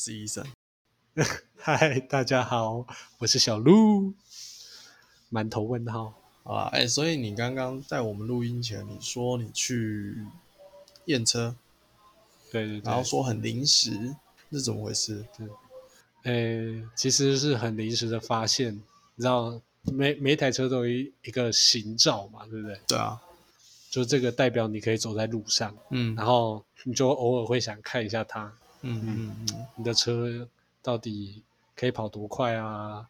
我是医生。嗨，大家好，我是小鹿，满头问号。好啦，哎、所以你刚刚在我们录音前，你说你去验车，对对对，然后说很临时，是怎么回事？对呃，其实是很临时的发现，你知道，每每台车都有一一个行照嘛，对不对？对啊，就这个代表你可以走在路上，嗯然后你就偶尔会想看一下它，嗯嗯嗯，你的车到底可以跑多快啊，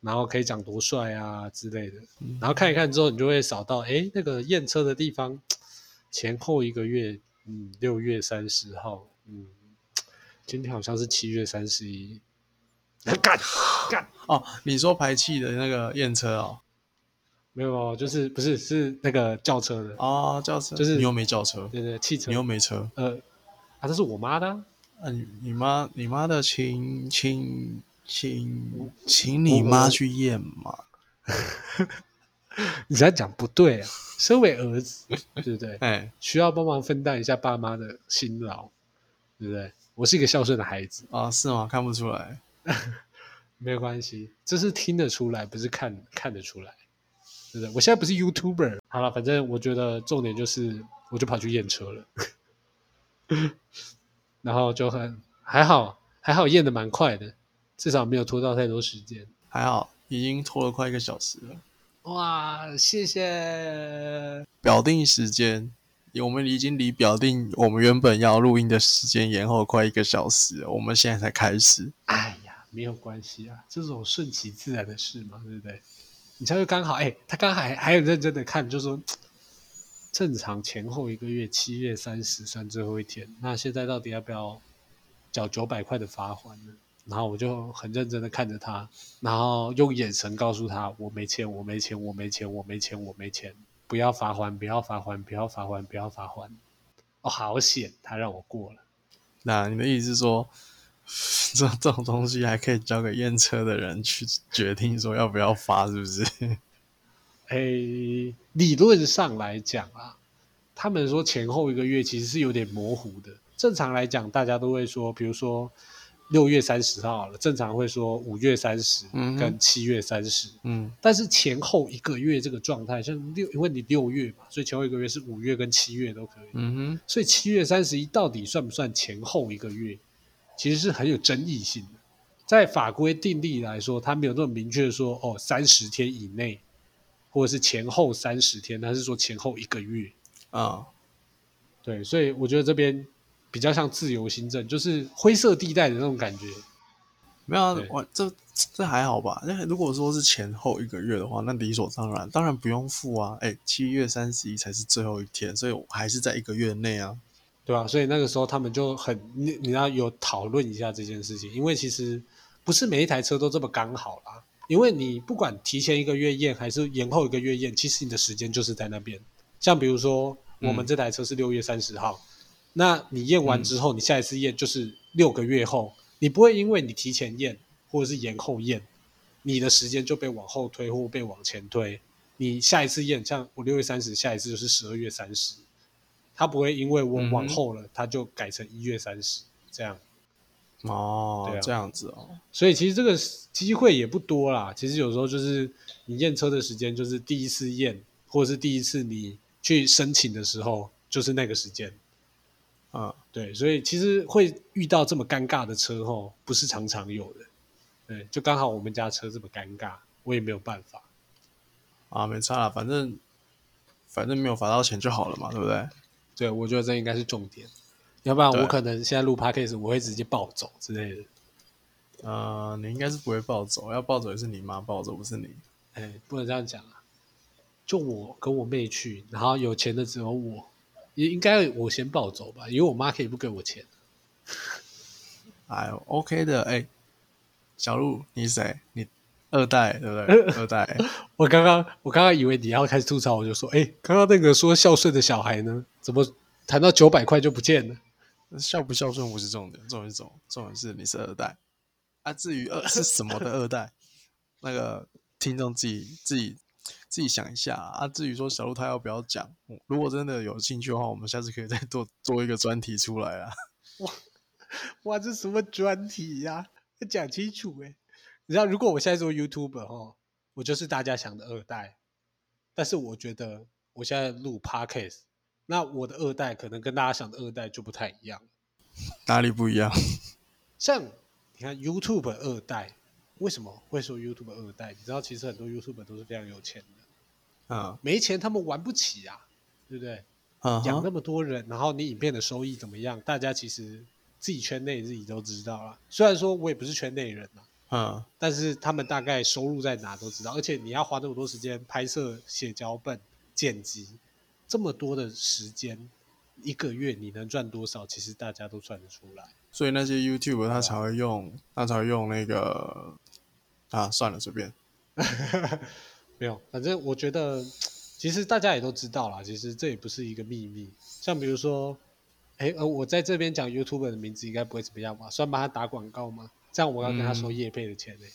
然后可以长多帅啊之类的。然后看一看之后，你就会扫到，哎，那个验车的地方前后一个月，嗯，六月三十号，嗯，今天好像是七月三十一，干干，哦，你说排气的那个验车哦，没有哦，就是不是是那个轿车的，哦，轿车，就是你又没轿车，对对，汽车你，又没车，呃，啊，这是我妈的、啊，你你妈你妈的，请请请请你妈去验嘛，你这样讲不对啊，身为儿子，对不对？哎需要帮忙分担一下爸妈的辛劳，对不对？我是一个孝顺的孩子，啊是吗？看不出来，没有关系，这是听得出来，不是看看得出来，对不对？我现在不是 YouTuber，好了，反正我觉得重点就是，我就跑去验车了，然后就很还好，还好验的蛮快的，至少没有拖到太多时间。还好，已经拖了快一个小时了。哇，谢谢。表定时间，我们已经离表定我们原本要录音的时间延后快一个小时，我们现在才开始。哎呀，没有关系啊，这种顺其自然的事嘛，对不对？你才会刚好，哎，他刚还还有认真的看，就说正常前后一个月，七月三十算最后一天，那现在到底要不要缴九百块的罚款呢？然后我就很认真的看着他，然后用眼神告诉他：我没钱，我没钱，我没钱，我没钱，我没钱，不要罚款，不要罚款，不要罚款，不要罚款。哦，好险，他让我过了。那你的意思是说，这这种东西还可以交给验车的人去决定说要不要发，是不是？诶，理论上来讲啊，他们说前后一个月其实是有点模糊的。正常来讲，大家都会说，比如说六月三十号好了，正常会说五月三十嗯跟七月三十、嗯但是前后一个月这个状态，像六，因为你六月嘛，所以前后一个月是五月跟七月都可以。嗯哼，所以七月三十一到底算不算前后一个月，其实是很有争议性的。在法规定例来说，它没有那么明确说哦三十天以内，或者是前后三十天，他是说前后一个月。啊，对，所以我觉得这边比较像自由行政，就是灰色地带的那种感觉。没有啊，我这这还好吧？那如果说是前后一个月的话，那理所当然，当然不用付啊。哎，七月三十一才是最后一天，所以我还是在一个月内啊。对吧、所以那个时候他们就很，你你要有讨论一下这件事情，因为其实不是每一台车都这么刚好啦。因为你不管提前一个月验还是延后一个月验，其实你的时间就是在那边。像比如说我们嗯这台车是六月三十号，那你验完之后，你下一次验就是六个月后，你不会因为你提前验或者是延后验，你的时间就被往后推或被往前推。你下一次验，像我六月三十，下一次就是十二月三十，它不会因为我往后了，它就改成一月三十这样。哦，对啊这样子哦。所以其实这个机会也不多啦。其实有时候就是你验车的时间，就是第一次验，或者是第一次你去申请的时候，就是那个时间。嗯，对，所以其实会遇到这么尴尬的车后，不是常常有的。对，就刚好我们家车这么尴尬，我也没有办法。啊，没差啦，反正反正没有罚到钱就好了嘛，对不对？对，我觉得这应该是重点，要不然我可能现在录 podcast 我会直接暴走之类的。呃，你应该是不会暴走，要暴走也是你妈暴走，不是你。哎，不能这样讲啊！就我跟我妹去，然后有钱的只有我，也应该我先暴走吧，因为我妈可以不给我钱。哎呦，OK 的，哎，小鹿，你谁？你二代对不对？二代，我刚刚我刚刚以为你要开始吐槽，我就说，哎，刚刚那个说孝顺的小孩呢，怎么谈到九百块就不见了？孝不孝顺不是重点，重点是什么？重点是你是二代啊。至于二是什么的二代，那个听众自己自己自己想一下啊。至于说小鹿他要不要讲，如果真的有兴趣的话，我们下次可以再做做一个专题出来啊。哇哇，这什么专题呀、要讲清楚哎、你知道，如果我现在做 YouTube 哦，我就是大家想的二代，但是我觉得我现在录 Podcast，那我的二代可能跟大家想的二代就不太一样。哪里不一样？像你看 YouTube 二代，为什么会说 YouTube 二代？你知道，其实很多 YouTube 都是非常有钱的，啊没钱他们玩不起啊，对不对？啊养那，么多人，然后你影片的收益怎么样？大家其实自己圈内自己都知道了。虽然说我也不是圈内人啊，嗯但是他们大概收入在哪都知道，而且你要花那么多时间拍摄、写脚本、剪辑，这么多的时间，一个月你能赚多少？其实大家都算得出来。所以那些 YouTube 他才会用，他才会用那个啊，算了，随便。没有，反正我觉得，其实大家也都知道啦，其实这也不是一个秘密。像比如说，哎，呃，我在这边讲 YouTube 的名字应该不会怎么样吧？算帮他打广告吗？这样我要跟他收嗯业配的钱呢、嗯，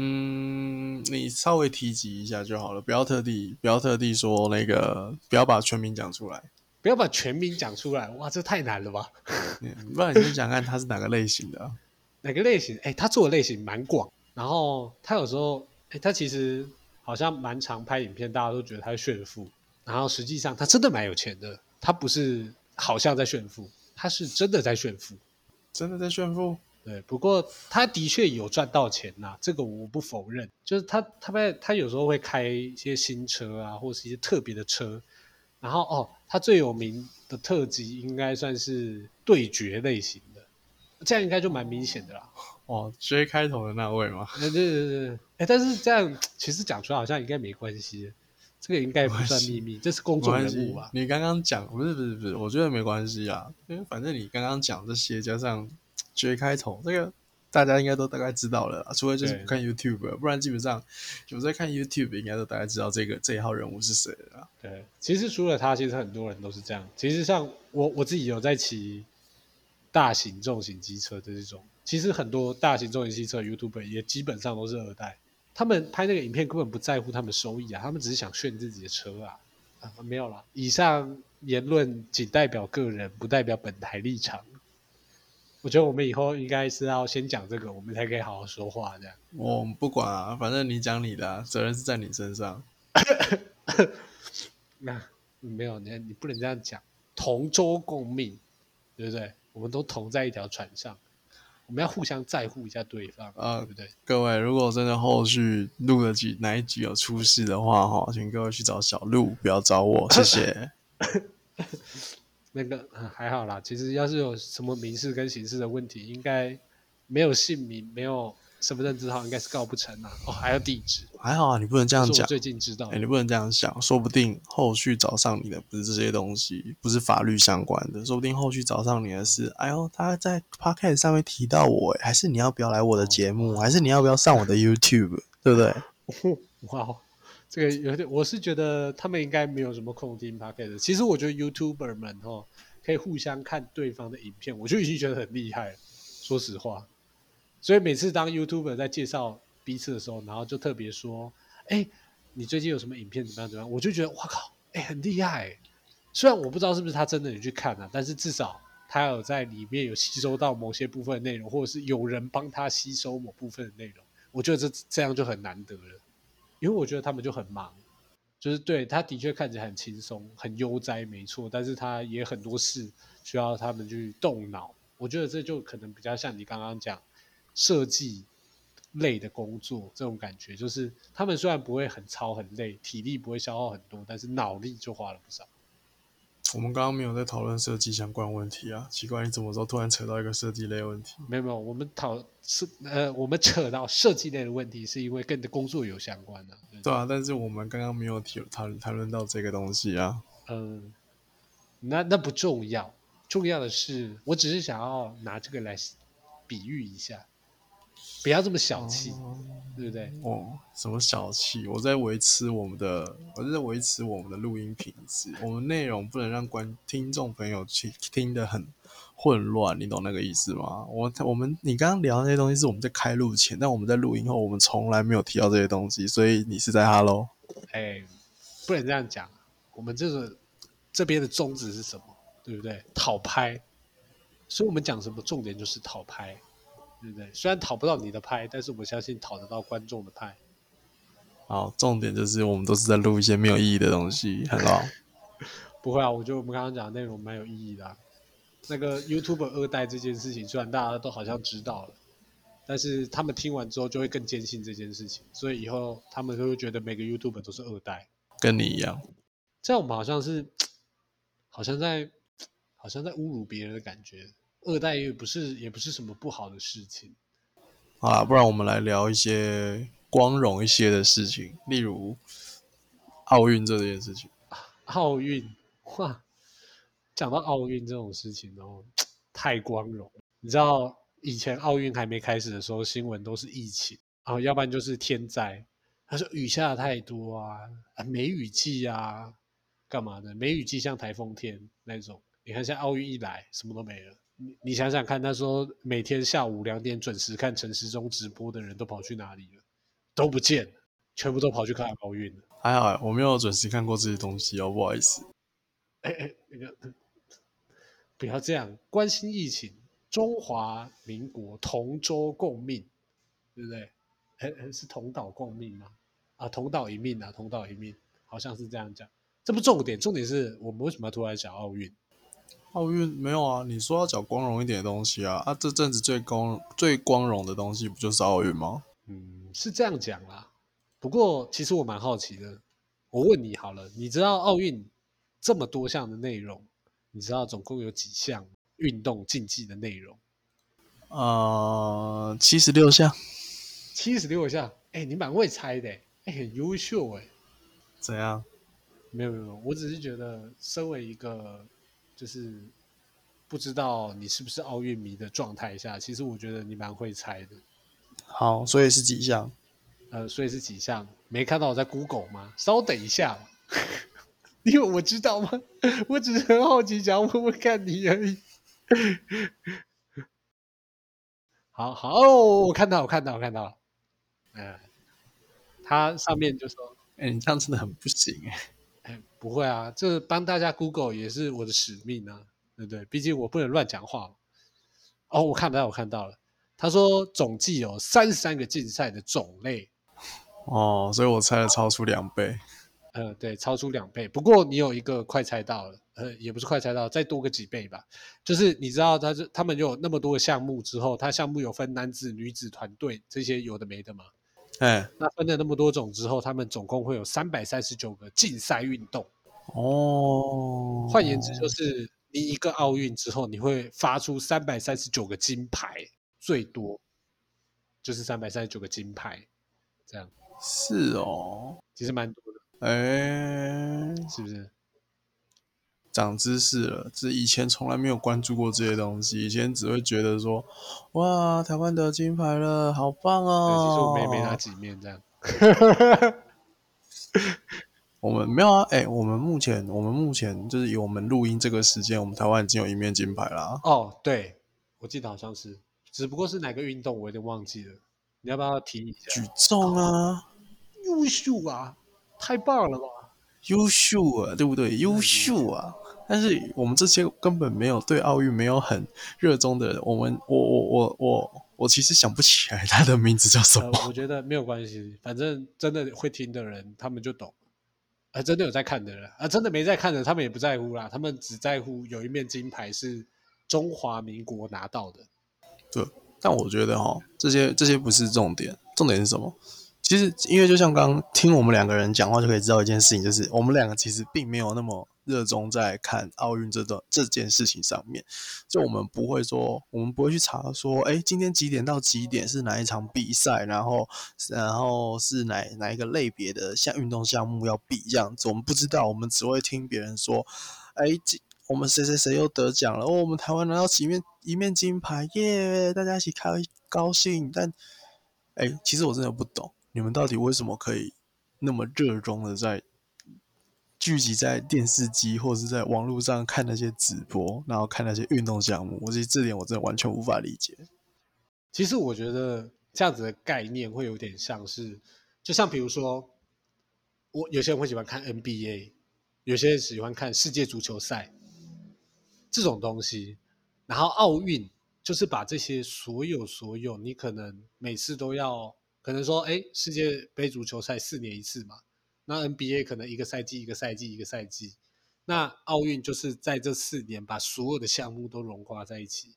你稍微提及一下就好了，不要特地不要特地说那个，不要把全名讲出来。不要把全名讲出来，哇，这太难了吧？嗯不然你先讲看他是哪个类型的啊、哪个类型？哎，他做的类型蛮广，然后他有时候，哎，他其实好像蛮常拍影片，大家都觉得他是炫富，然后实际上他真的蛮有钱的，他不是好像在炫富，他是真的在炫富。真的在炫富？对，不过他的确有赚到钱呐、这个我不否认。就是他他在他有时候会开一些新车啊，或是一些特别的车，然后哦，他最有名的特辑应该算是对决类型的，这样应该就蛮明显的啦。哦，J 开头的那位吗？对对对对，哎，但是这样其实讲出来好像应该没关系，这个应该不算秘密，这是公众人物啊。你刚刚讲不是不是不是，我觉得没关系啊，因为反正你刚刚讲这些加上 J 开头，这个大家应该都大概知道了啦，除非就是不看 YouTube，不然基本上有在看 YouTube 应该都大概知道这个这一号人物是谁了啦。对，其实除了他，其实很多人都是这样。其实像我我自己有在骑大型重型机车的这种，其实很多大型重型机车 YouTuber 也基本上都是二代，他们拍那个影片根本不在乎他们收益啊，他们只是想炫自己的车啊。啊，没有啦，以上言论仅代表个人，不代表本台立场。我觉得我们以后应该是要先讲这个，我们才可以好好说话。这样，我不管啊，反正你讲你的、啊，责任是在你身上。那没有你，你不能这样讲，同舟共命，对不对？我们都同在一条船上，我们要互相在乎一下对方，啊对不对？各位，如果真的后续录了几哪一集有出事的话，哈，请各位去找小鹿，不要找我，谢谢。那个、嗯还好啦，其实要是有什么民事跟刑事的问题，应该没有姓名，没有身份证字号，应该是告不成啊。哦，还有地址，还好啊，你不能这样讲。我最近知道哎、的。你不能这样想，说不定后续找上你的不是这些东西，不是法律相关的，说不定后续找上你的是，哎呦，他在 podcast 上面提到我，哎，还是你要不要来我的节目，还是你要不要上我的 YouTube，对不对？哇哦，这个有点，我是觉得他们应该没有什么空听 p o d c a s 其实我觉得 YouTuber 们哦，可以互相看对方的影片，我就已经觉得很厉害了。说实话，所以每次当 YouTuber 在介绍彼此的时候，然后就特别说：“哎，你最近有什么影片怎么样怎么样？”我就觉得哇靠，哎，很厉害。虽然我不知道是不是他真的有去看啊，但是至少他有在里面有吸收到某些部分内容，或者是有人帮他吸收某部分的内容，我觉得这这样就很难得了。因为我觉得他们就很忙，就是对他的确看起来很轻松、很悠哉，没错，但是他也很多事需要他们去动脑。我觉得这就可能比较像你刚刚讲设计类的工作这种感觉，就是他们虽然不会很操很累，体力不会消耗很多，但是脑力就花了不少。我们刚刚没有在讨论设计相关问题啊，奇怪，你怎么时候突然扯到一个设计类问题？没有没有，我们讨是呃，我们扯到设计类的问题，是因为跟你的工作有相关的、对啊，但是我们刚刚没有提谈谈论到这个东西啊。嗯，那那不重要，重要的是，我只是想要拿这个来比喻一下，不要这么小气，对不对？哦，什么小气？我在维持我们的，我在维持我们的录音品质。我们内容不能让观听众朋友去听得很混乱，你懂那个意思吗？我我们你刚刚聊的那些东西是我们在开录前，但我们在录音后，我们从来没有提到这些东西，所以你是在 Hello。哎，不能这样讲，我们这个这边的宗旨是什么？对不对？讨拍，所以我们讲什么重点就是讨拍，对不对？虽然讨不到你的拍，但是我相信讨得到观众的拍。好，重点就是我们都是在录一些没有意义的东西，很好。不会啊，我觉得我们刚刚讲的内容蛮有意义的、啊。那个 YouTube 二代这件事情，虽然大家都好像知道了，但是他们听完之后就会更坚信这件事情，所以以后他们就会觉得每个 YouTube 都是二代。跟你一样，这样我们好像是，好像在，好像在侮辱别人的感觉。二代也不是，也不是什么不好的事情。好啦，不然我们来聊一些光荣一些的事情，例如奥运这件事情。奥运，哇，讲到奥运这种事情哦，太光荣。你知道以前奥运还没开始的时候，新闻都是疫情，然后要不然就是天灾。他说雨下的太多啊，啊梅雨季啊，干嘛的？梅雨季像台风天那种。你看现在奥运一来，什么都没了。你你想想看，他说每天下午两点准时看陈时中直播的人都跑去哪里了？都不见了，全部都跑去看奥运了。还好我没有准时看过这些东西哦，不好意思。哎哎，那个不要这样，关心疫情，中华民国同舟共命，对不对？是同岛共命吗？啊，同岛一命啊，同岛一命，好像是这样讲。这不重点，重点是我们为什么要突然讲奥运？奥运没有啊？你说要讲光荣一点的东西啊？啊，这阵子最光最光荣的东西不就是奥运吗？嗯，是这样讲啦。不过其实我蛮好奇的，我问你好了，你知道奥运这么多项的内容，你知道总共有几项运动竞技的内容？呃，七十六项。七十六项？哎，你蛮会猜的，哎，很优秀哎。怎样？没有没有，我只是觉得身为一个就是不知道你是不是奥运迷的状态下，其实我觉得你蛮会猜的。好，所以是几项？呃，所以是几项？没看到我在 Google 吗？稍等一下，因为我知道吗？我只是很好奇，想问问看你而已。好好，我看到，我看到，我看到了。嗯，它上面就说：“哎，你这样真的很不行哎。”哎，不会啊，这帮大家 Google 也是我的使命啊，对不对？毕竟我不能乱讲话。哦，我看到，我看到了。他说总计有三十三个竞赛的种类。哦，所以我猜了超出两倍。呃，对，超出两倍。不过你有一个快猜到了，呃，也不是快猜到，再多个几倍吧。就是你知道，他是他们有那么多个项目之后，他项目有分男子、女子团队这些有的没的嘛？哎，那分了那么多种之后，他们总共会有三百三十九个竞赛运动。哦，换言之，就是你一个奥运之后，你会发出三百三十九个金牌，最多就是三百三十九个金牌，这样。是哦，其实蛮多的。哎，是不是？长知识了，这以前从来没有关注过这些东西，以前只会觉得说，哇，台湾得金牌了，好棒哦！其实我们也没拿几面这样。我们没有啊，哎，我们目前我们目前就是以我们录音这个时间，我们台湾已经有一面金牌啦。哦，对，我记得好像是，只不过是哪个运动我有点忘记了，你要不要提一下？举重啊，优秀啊，太棒了吧！优秀啊，对不对？优秀啊！但是我们这些根本没有对奥运没有很热衷的人，我们我我我我我其实想不起来他的名字叫什么。我觉得没有关系，反正真的会听的人他们就懂。啊，真的有在看的人啊，真的没在看的他们也不在乎啦，他们只在乎有一面金牌是中华民国拿到的。对，但我觉得哈，这些这些不是重点，重点是什么？其实因为就像刚刚听我们两个人讲话就可以知道一件事情，就是我们两个其实并没有那么。热衷在看奥运这段这件事情上面，就我们不会说，我们不会去查说，哎，今天几点到几点是哪一场比赛，然后然后是哪哪一个类别的项运动项目要比这样子，我们不知道，我们只会听别人说，哎，我们谁谁谁又得奖了，哦，我们台湾拿到几面一面金牌，耶，大家一起开高兴。但，哎，其实我真的不懂，你们到底为什么可以那么热衷的在。聚集在电视机或者是在网络上看那些直播，然后看那些运动项目，我觉得这点我真的完全无法理解。其实我觉得这样子的概念会有点像是，就像比如说，我有些人会喜欢看 NBA，有些人喜欢看世界足球赛这种东西。然后奥运就是把这些所有所有，你可能每次都要，可能说，哎，世界杯足球赛四年一次嘛，那 NBA 可能一个赛季一个赛季一个赛季，那奥运就是在这四年把所有的项目都融化在一起，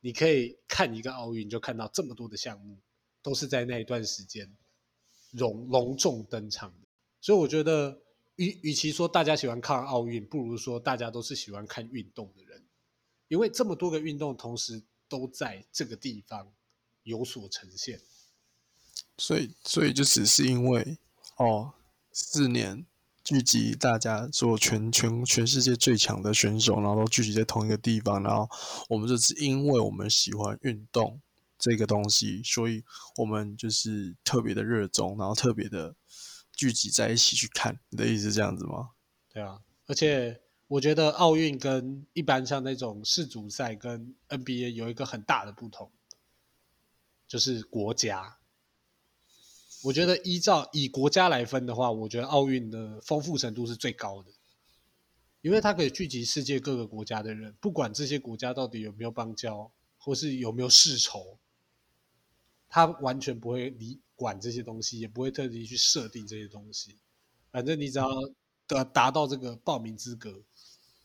你可以看一个奥运就看到这么多的项目，都是在那一段时间隆隆重登场的，所以我觉得。与与其说大家喜欢看奥运，不如说大家都是喜欢看运动的人，因为这么多个运动同时都在这个地方有所呈现。所以，所以就只是因为哦，四年聚集大家做全全全世界最强的选手，然后都聚集在同一个地方，然后我们就是因为我们喜欢运动这个东西，所以我们就是特别的热衷，然后特别的。聚集在一起去看，你的意思这样子吗？对啊，而且我觉得奥运跟一般像那种世足赛跟 NBA 有一个很大的不同，就是国家。我觉得依照以国家来分的话，我觉得奥运的丰富程度是最高的，因为它可以聚集世界各个国家的人，不管这些国家到底有没有邦交，或是有没有世仇，他完全不会离。管这些东西也不会特地去设定这些东西，反正你只要达达到这个报名资格，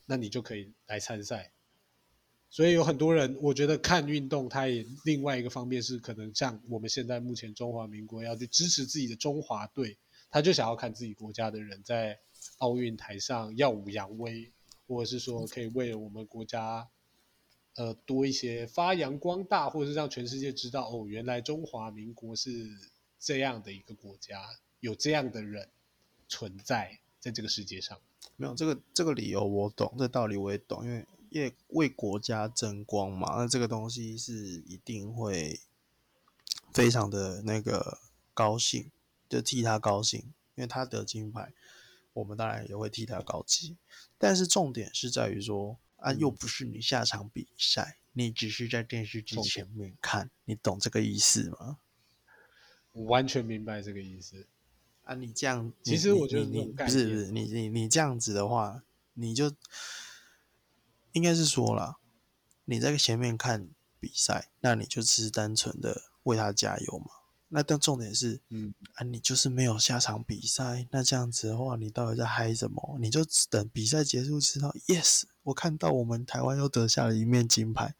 那你就可以来参赛。所以有很多人，我觉得看运动，他也另外一个方面是可能像我们现在目前中华民国要去支持自己的中华队，他就想要看自己国家的人在奥运台上耀武扬威，或者是说可以为了我们国家。呃，多一些发扬光大，或者是让全世界知道哦，原来中华民国是。这样的一个国家，有这样的人存在在这个世界上，没有这个这个理由我懂，这道理我也懂，因为为为国家争光嘛，那这个东西是一定会非常的那个高兴，就替他高兴，因为他得金牌，我们当然也会替他高兴。但是重点是在于说啊，又不是你下场比赛，你只是在电视机前面看，你懂这个意思吗？完全明白这个意思啊！你这样，其实我觉得你不是不是你你你这样子的话，你就应该是说了，你在前面看比赛，那你就只是单纯的为他加油嘛。那但重点是，嗯啊，你就是没有下场比赛，那这样子的话，你到底在嗨什么？你就等比赛结束知道，yes，我看到我们台湾又得下了一面金牌，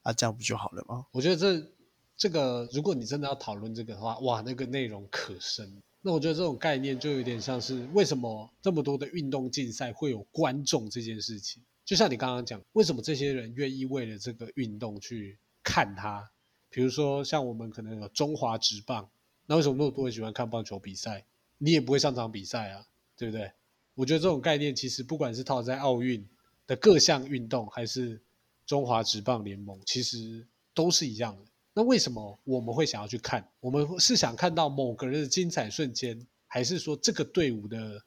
啊，这样不就好了吗？我觉得这。这个，如果你真的要讨论这个的话，哇，那个内容可深。那我觉得这种概念就有点像是，为什么这么多的运动竞赛会有观众这件事情？就像你刚刚讲，为什么这些人愿意为了这个运动去看它？比如说，像我们可能有中华职棒，那为什么那么多人喜欢看棒球比赛？你也不会上场比赛啊，对不对？我觉得这种概念其实不管是套在奥运的各项运动，还是中华职棒联盟，其实都是一样的。那为什么我们会想要去看？我们是想看到某个人的精彩瞬间，还是说这个队伍的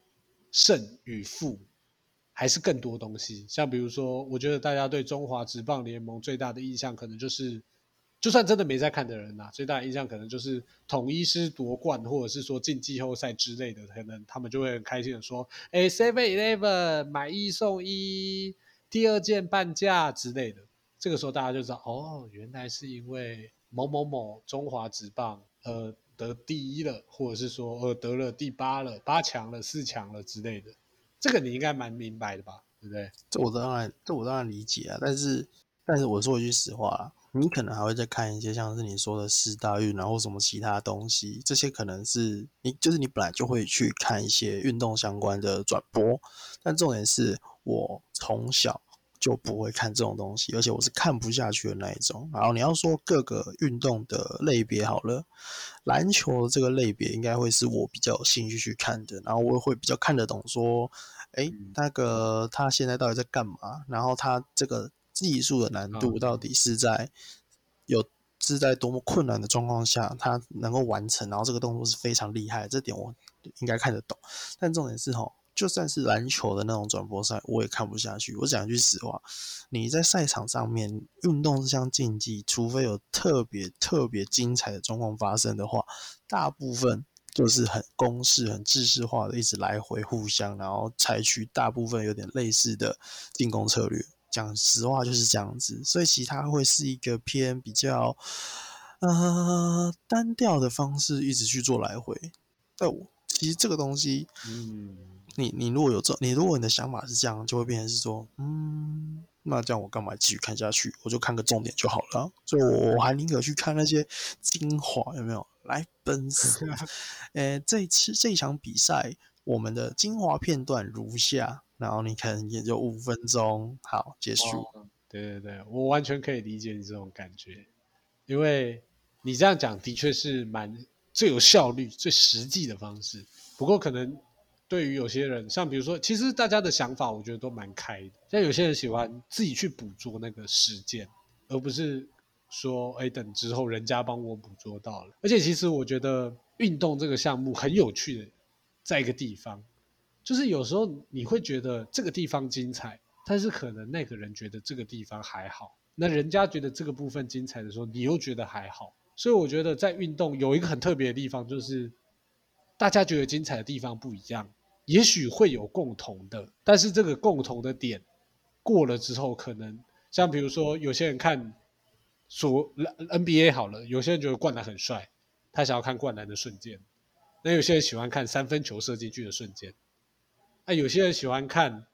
胜与负，还是更多东西？像比如说，我觉得大家对中华职棒联盟最大的印象，可能就是，就算真的没在看的人呐，最大的印象可能就是统一师夺冠，或者是说进季后赛之类的，可能他们就会很开心的说：“哎，Seven Eleven 买一送一，第二件半价之类的。”这个时候大家就知道，哦，原来是因为。某某某中华职棒，呃，得第一了，或者是说，呃，得了第八了，八强了，四强了之类的，这个你应该蛮明白的吧？对不对？这我当然，这我当然理解啊。但是，但是我说一句实话啊，你可能还会再看一些像是你说的四大运，然后什么其他东西，这些可能是你就是你本来就会去看一些运动相关的转播，但重点是我从小。就不会看这种东西，而且我是看不下去的那一种。然后你要说各个运动的类别好了，篮球这个类别应该会是我比较有兴趣去看的，然后我会比较看得懂说，哎，那个他现在到底在干嘛？然后他这个技术的难度到底是在有是在多么困难的状况下他能够完成？然后这个动作是非常厉害，这点我应该看得懂。但重点是吼。就算是篮球的那种转播赛，我也看不下去。我讲句实话，你在赛场上面，运动这项竞技，除非有特别特别精彩的状况发生的话，大部分就是很公式、很制式化的，一直来回互相，然后采取大部分有点类似的进攻策略。讲实话就是这样子，所以其他会是一个偏比较呃单调的方式，一直去做来回。但我其实这个东西，嗯，你你如果有这，你如果你的想法是这样，就会变成是说，嗯，那这样我干嘛继续看下去？我就看个重点就好了。所以我还宁可去看那些精华，有没有？来奔死！呃，这次这一场比赛，我们的精华片段如下，然后你可能也就五分钟，好结束。对对对，我完全可以理解你这种感觉，因为你这样讲的确是蛮最有效率、最实际的方式。不过可能对于有些人，像比如说，其实大家的想法我觉得都蛮开的。像有些人喜欢自己去捕捉那个事件，而不是说，哎，等之后人家帮我捕捉到了。而且其实我觉得运动这个项目很有趣的，在一个地方，就是有时候你会觉得这个地方精彩。但是可能那个人觉得这个地方还好，那人家觉得这个部分精彩的时候，你又觉得还好。所以我觉得在运动有一个很特别的地方，就是大家觉得精彩的地方不一样，也许会有共同的，但是这个共同的点过了之后，可能像比如说有些人看所 NBA 好了，有些人觉得灌篮很帅，他想要看灌篮的瞬间；那有些人喜欢看三分球射进去的瞬间，那有些人喜欢看。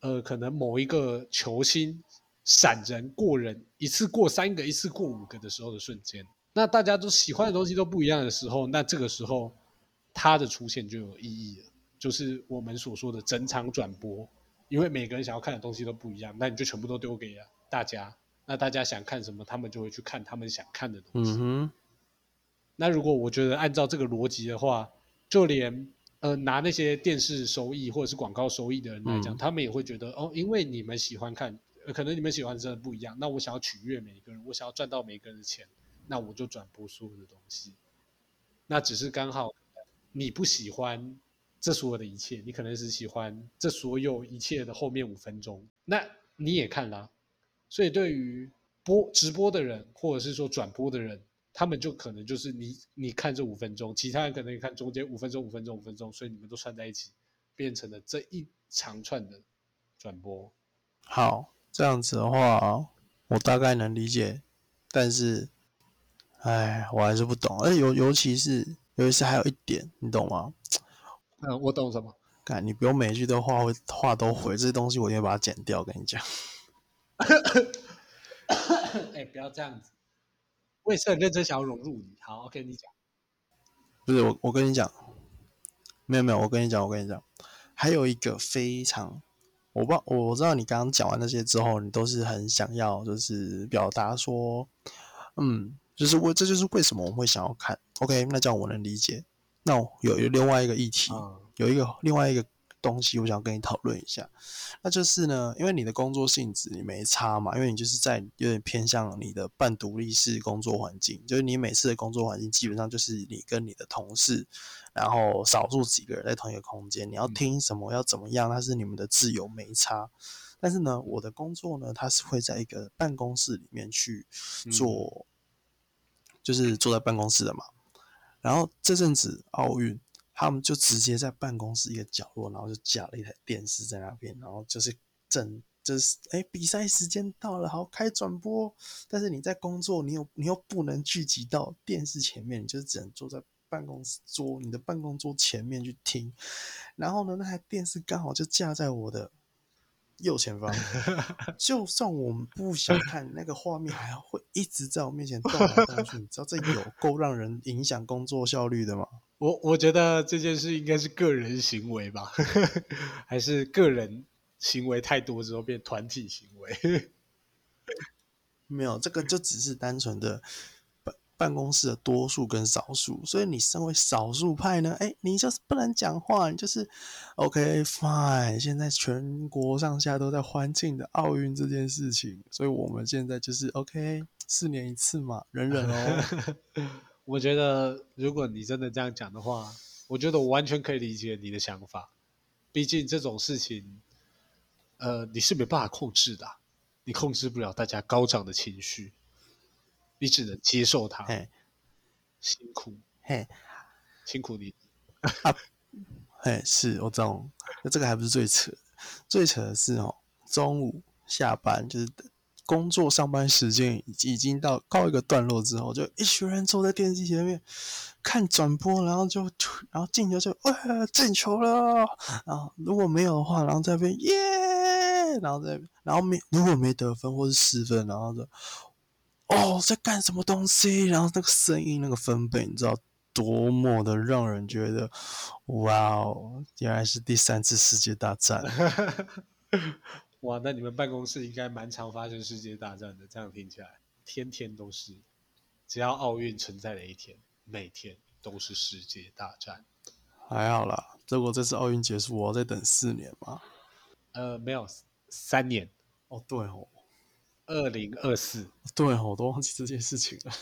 呃，可能某一个球星闪人过人，一次过三个，一次过五个的时候的瞬间，那大家都喜欢的东西都不一样的时候，那这个时候它的出现就有意义了，就是我们所说的整场转播，因为每个人想要看的东西都不一样，那你就全部都丢给大家，那大家想看什么，他们就会去看他们想看的东西。嗯哼。那如果我觉得按照这个逻辑的话，就连。呃，拿那些电视收益或者是广告收益的人来讲，他们也会觉得哦，因为你们喜欢看，呃，可能你们喜欢真的不一样。那我想要取悦每一个人，我想要赚到每一个人的钱，那我就转播所有的东西。那只是刚好你不喜欢这所有的一切，你可能是喜欢这所有一切的后面五分钟，那你也看了。所以对于播直播的人，或者是说转播的人。他们就可能就是你，你看这五分钟，其他人可能你看中间五分钟、五分钟、五分钟，所以你们都串在一起，变成了这一长串的转播。好，这样子的话，我大概能理解，但是，哎，我还是不懂。而尤尤其是，尤其是还有一点，你懂吗？嗯，我懂什么？干，你不用每一句都话会话都回，这些东西我一定把它剪掉。跟你讲，哎，不要这样子。我也是很认真想要融入你。好，OK，你讲。不是我，我跟你讲，没有没有，我跟你讲，我跟你讲，还有一个非常，我不我知道你刚刚讲完那些之后，你都是很想要，就是表达说，嗯，就是为这就是为什么我们会想要看。OK，那这样我能理解。那有有另外一个议题，有一个另外一个。东西我想跟你讨论一下，那就是呢，因为你的工作性质你没差嘛，因为你就是在有点偏向你的半独立式工作环境，就是你每次的工作环境基本上就是你跟你的同事，然后少数几个人在同一个空间，你要听什么要怎么样，那是你们的自由没差。但是呢，我的工作呢，它是会在一个办公室里面去做，就是坐在办公室的嘛。然后这阵子奥运。他们就直接在办公室一个角落，然后就架了一台电视在那边，然后就是正就是哎，比赛时间到了，好开转播。但是你在工作，你又你又不能聚集到电视前面，你就只能坐在办公桌你的办公桌前面去听。然后呢，那台电视刚好就架在我的。右前方，就算我们不想看那个画面，还会一直在我面前动来动去。你知道这有够让人影响工作效率的吗？我我觉得这件事应该是个人行为吧，还是个人行为太多之后变团体行为？没有，这个就只是单纯的。办公室的多数跟少数，所以你身为少数派呢，哎，你就是不能讲话，你就是 OK fine。现在全国上下都在欢庆的奥运这件事情，所以我们现在就是 OK，四年一次嘛，忍忍哦。我觉得如果你真的这样讲的话，我觉得我完全可以理解你的想法。毕竟这种事情，呃，你是没办法控制的，你控制不了大家高涨的情绪。你只能接受它，辛苦，嘿，辛苦你。啊，嘿，是我知道，那这个还不是最扯，最扯的是哦，中午下班，就是工作上班时间已已经到告一个段落之后，就一群人坐在电视机前面看转播，然后就然后进球就哇进球了，然后如果没有的话，然后在那边耶，然后在然后没如果没得分或是失分，然后就哦在干什么东西，然后那个声音那个分贝，你知道多么的让人觉得哇哦，原来是第三次世界大战。哇，那你们办公室应该蛮常发生世界大战的，这样听起来，天天都是，只要奥运存在的一天，每天都是世界大战。还好啦，如果这次奥运结束，我要再等四年吗。呃，没有，三年，哦，对哦，二零二四。对哦，我都忘记这件事情了。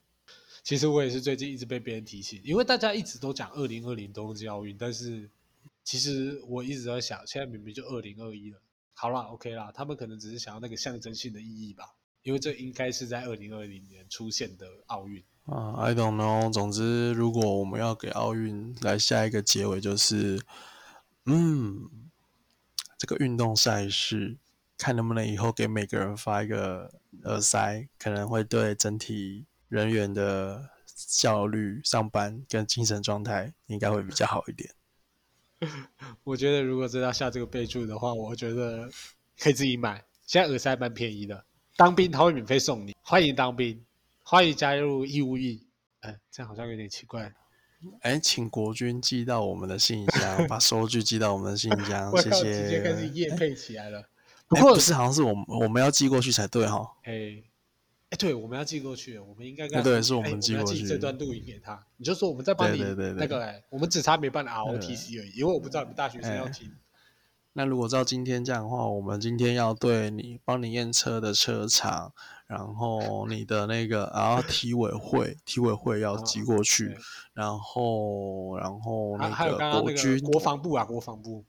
其实我也是最近一直被别人提醒，因为大家一直都讲二零二零东京奥运，但是其实我一直在想，现在明明就二零二一了。好啦 o k 啦，他们可能只是想要那个象征性的意义吧，因为这应该是在二零二零年出现的奥运啊。I don't know。总之，如果我们要给奥运来下一个结尾，就是，嗯，这个运动赛事，看能不能以后给每个人发一个耳塞，可能会对整体人员的效率、上班跟精神状态应该会比较好一点。我觉得如果真要下这个备注的话，我觉得可以自己买。现在耳塞蛮便宜的，当兵他会免费送你。欢迎当兵，欢迎加入义务役。哎，这样好像有点奇怪。哎，请国军寄到我们的信箱，把收据寄到我们的信箱，谢谢。直接开始夜配起来了。不过不是，好像是我们我们要寄过去才对哈。哎。哎，对，我们要寄过去，我们应该对，是我们寄过去这段录音给他。你就说我们在帮你那个，哎，我们只差没办 ROTC 而已，因为我不知道你们大学生要听。那如果照今天这样的话，我们今天要对你帮你验车的车厂，然后你的那个，然后体委会，体委会要寄过去，然后然后那个国军国防部啊，国防部。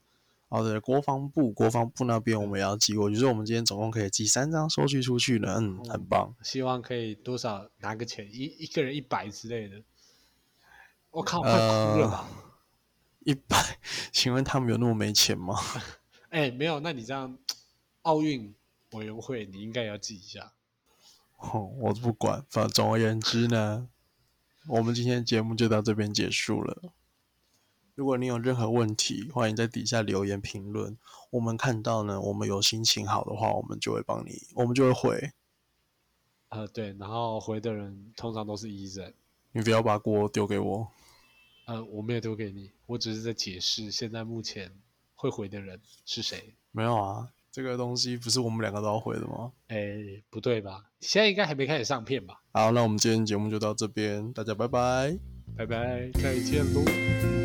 哦，对，国防部，国防部那边我们也要寄过去，所以我们今天总共可以寄三张收据出去了，嗯，很棒。希望可以多少拿个钱，一一个人一百之类的。我靠，快哭了吧！一百？请问他们有那么没钱吗？哎，没有，那你这样，奥运委员会你应该要记一下。哦，我不管，反正总而言之呢，我们今天节目就到这边结束了。如果你有任何问题，欢迎在底下留言评论。我们看到呢，我们有心情好的话，我们就会帮你，我们就会回。呃，对，然后回的人通常都是医生。你不要把锅丢给我。呃，我没有丢给你，我只是在解释现在目前会回的人是谁。没有啊，这个东西不是我们两个都要回的吗？哎，不对吧？现在应该还没开始上片吧？好，那我们今天节目就到这边，大家拜拜，拜拜，再见喽。